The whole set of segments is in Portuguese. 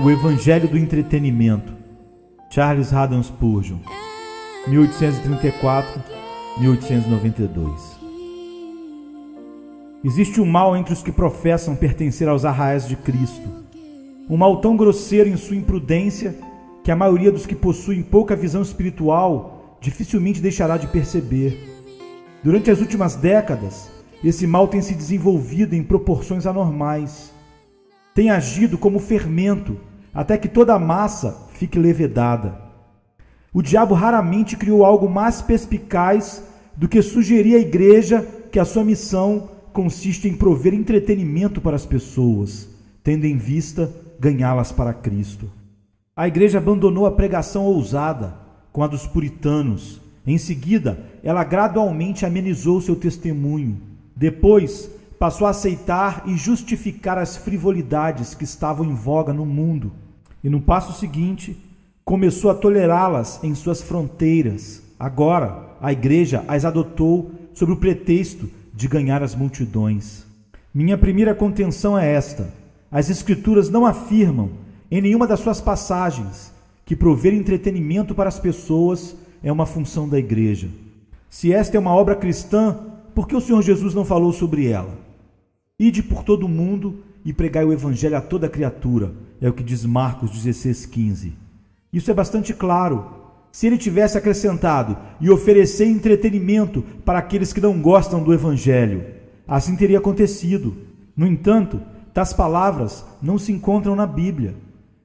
O Evangelho do Entretenimento, Charles Haddon Spurgeon, 1834-1892. Existe um mal entre os que professam pertencer aos arraiais de Cristo. Um mal tão grosseiro em sua imprudência que a maioria dos que possuem pouca visão espiritual dificilmente deixará de perceber. Durante as últimas décadas, esse mal tem se desenvolvido em proporções anormais. Tem agido como fermento até que toda a massa fique levedada. O diabo raramente criou algo mais perspicaz do que sugerir à igreja que a sua missão consiste em prover entretenimento para as pessoas, tendo em vista ganhá-las para Cristo. A igreja abandonou a pregação ousada, com a dos puritanos. Em seguida, ela gradualmente amenizou seu testemunho. Depois, passou a aceitar e justificar as frivolidades que estavam em voga no mundo e no passo seguinte começou a tolerá-las em suas fronteiras. Agora, a igreja as adotou sob o pretexto de ganhar as multidões. Minha primeira contenção é esta: as Escrituras não afirmam, em nenhuma das suas passagens, que prover entretenimento para as pessoas é uma função da igreja. Se esta é uma obra cristã, por que o Senhor Jesus não falou sobre ela? Ide por todo o mundo e pregai o evangelho a toda criatura, é o que diz Marcos 16:15. Isso é bastante claro. Se ele tivesse acrescentado e oferecer entretenimento para aqueles que não gostam do evangelho, assim teria acontecido. No entanto, tais palavras não se encontram na Bíblia.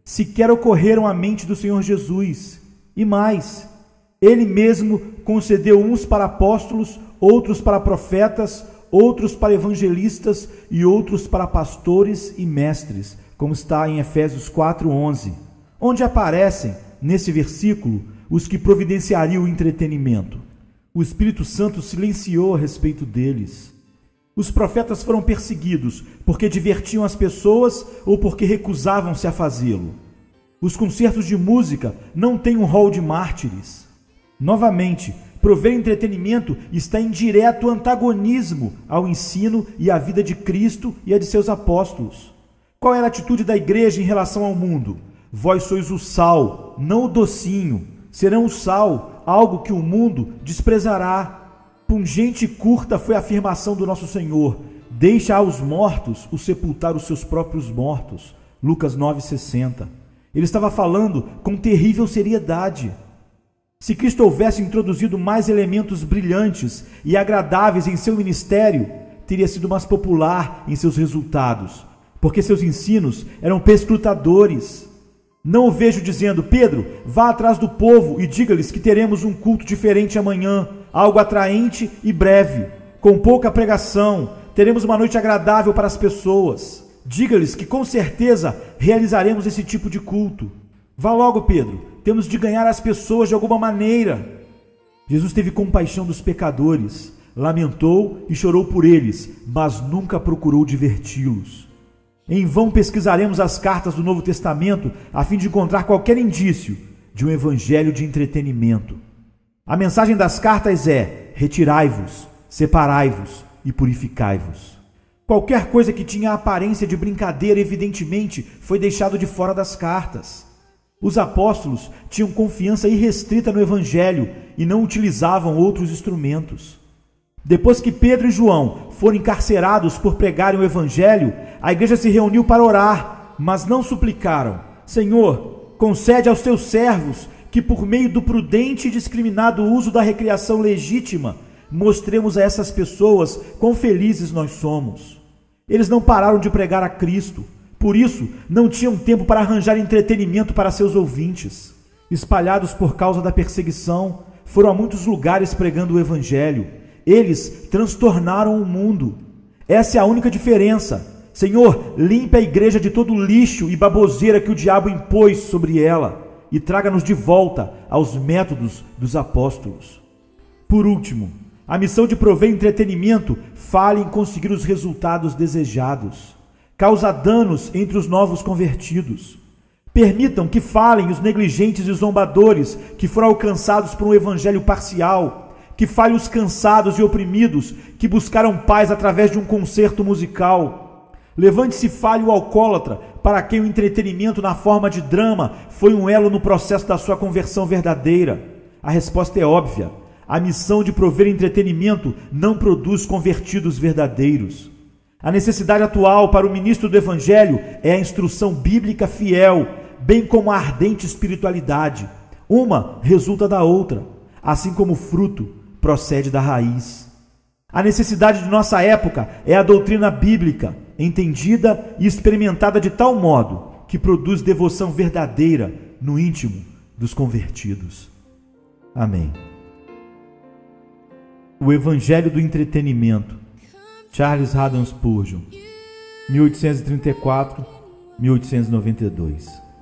Sequer ocorreram à mente do Senhor Jesus. E mais, ele mesmo concedeu uns para apóstolos, outros para profetas, outros para evangelistas e outros para pastores e mestres, como está em Efésios 4:11, onde aparecem nesse versículo os que providenciariam o entretenimento. O Espírito Santo silenciou a respeito deles. Os profetas foram perseguidos porque divertiam as pessoas ou porque recusavam-se a fazê-lo. Os concertos de música não têm um rol de mártires. Novamente, Prover entretenimento está em direto antagonismo ao ensino e à vida de Cristo e a de seus apóstolos. Qual era a atitude da igreja em relação ao mundo? Vós sois o sal, não o docinho. Serão o sal, algo que o mundo desprezará. Pungente e curta foi a afirmação do nosso Senhor: Deixa aos mortos o sepultar os seus próprios mortos. Lucas 9,60. Ele estava falando com terrível seriedade. Se Cristo houvesse introduzido mais elementos brilhantes e agradáveis em seu ministério, teria sido mais popular em seus resultados, porque seus ensinos eram perscrutadores. Não o vejo dizendo, Pedro, vá atrás do povo e diga-lhes que teremos um culto diferente amanhã, algo atraente e breve, com pouca pregação, teremos uma noite agradável para as pessoas. Diga-lhes que com certeza realizaremos esse tipo de culto. Vá logo, Pedro, temos de ganhar as pessoas de alguma maneira. Jesus teve compaixão dos pecadores, lamentou e chorou por eles, mas nunca procurou diverti-los. Em vão pesquisaremos as cartas do Novo Testamento a fim de encontrar qualquer indício de um evangelho de entretenimento. A mensagem das cartas é: retirai-vos, separai-vos e purificai-vos. Qualquer coisa que tinha aparência de brincadeira, evidentemente, foi deixado de fora das cartas. Os apóstolos tinham confiança irrestrita no Evangelho e não utilizavam outros instrumentos. Depois que Pedro e João foram encarcerados por pregarem o Evangelho, a igreja se reuniu para orar, mas não suplicaram: Senhor, concede aos teus servos que, por meio do prudente e discriminado uso da recreação legítima, mostremos a essas pessoas quão felizes nós somos. Eles não pararam de pregar a Cristo, por isso, não tinham tempo para arranjar entretenimento para seus ouvintes. Espalhados por causa da perseguição, foram a muitos lugares pregando o Evangelho. Eles transtornaram o mundo. Essa é a única diferença. Senhor, limpe a igreja de todo o lixo e baboseira que o diabo impôs sobre ela e traga-nos de volta aos métodos dos apóstolos. Por último, a missão de prover entretenimento fale em conseguir os resultados desejados causa danos entre os novos convertidos. Permitam que falem os negligentes e zombadores que foram alcançados por um evangelho parcial, que fale os cansados e oprimidos que buscaram paz através de um concerto musical. Levante-se fale o alcoólatra para quem o entretenimento na forma de drama foi um elo no processo da sua conversão verdadeira? A resposta é óbvia. A missão de prover entretenimento não produz convertidos verdadeiros. A necessidade atual para o ministro do Evangelho é a instrução bíblica fiel, bem como a ardente espiritualidade. Uma resulta da outra, assim como o fruto procede da raiz. A necessidade de nossa época é a doutrina bíblica, entendida e experimentada de tal modo que produz devoção verdadeira no íntimo dos convertidos. Amém. O Evangelho do Entretenimento, Charles Haddon Spurgeon, 1834-1892.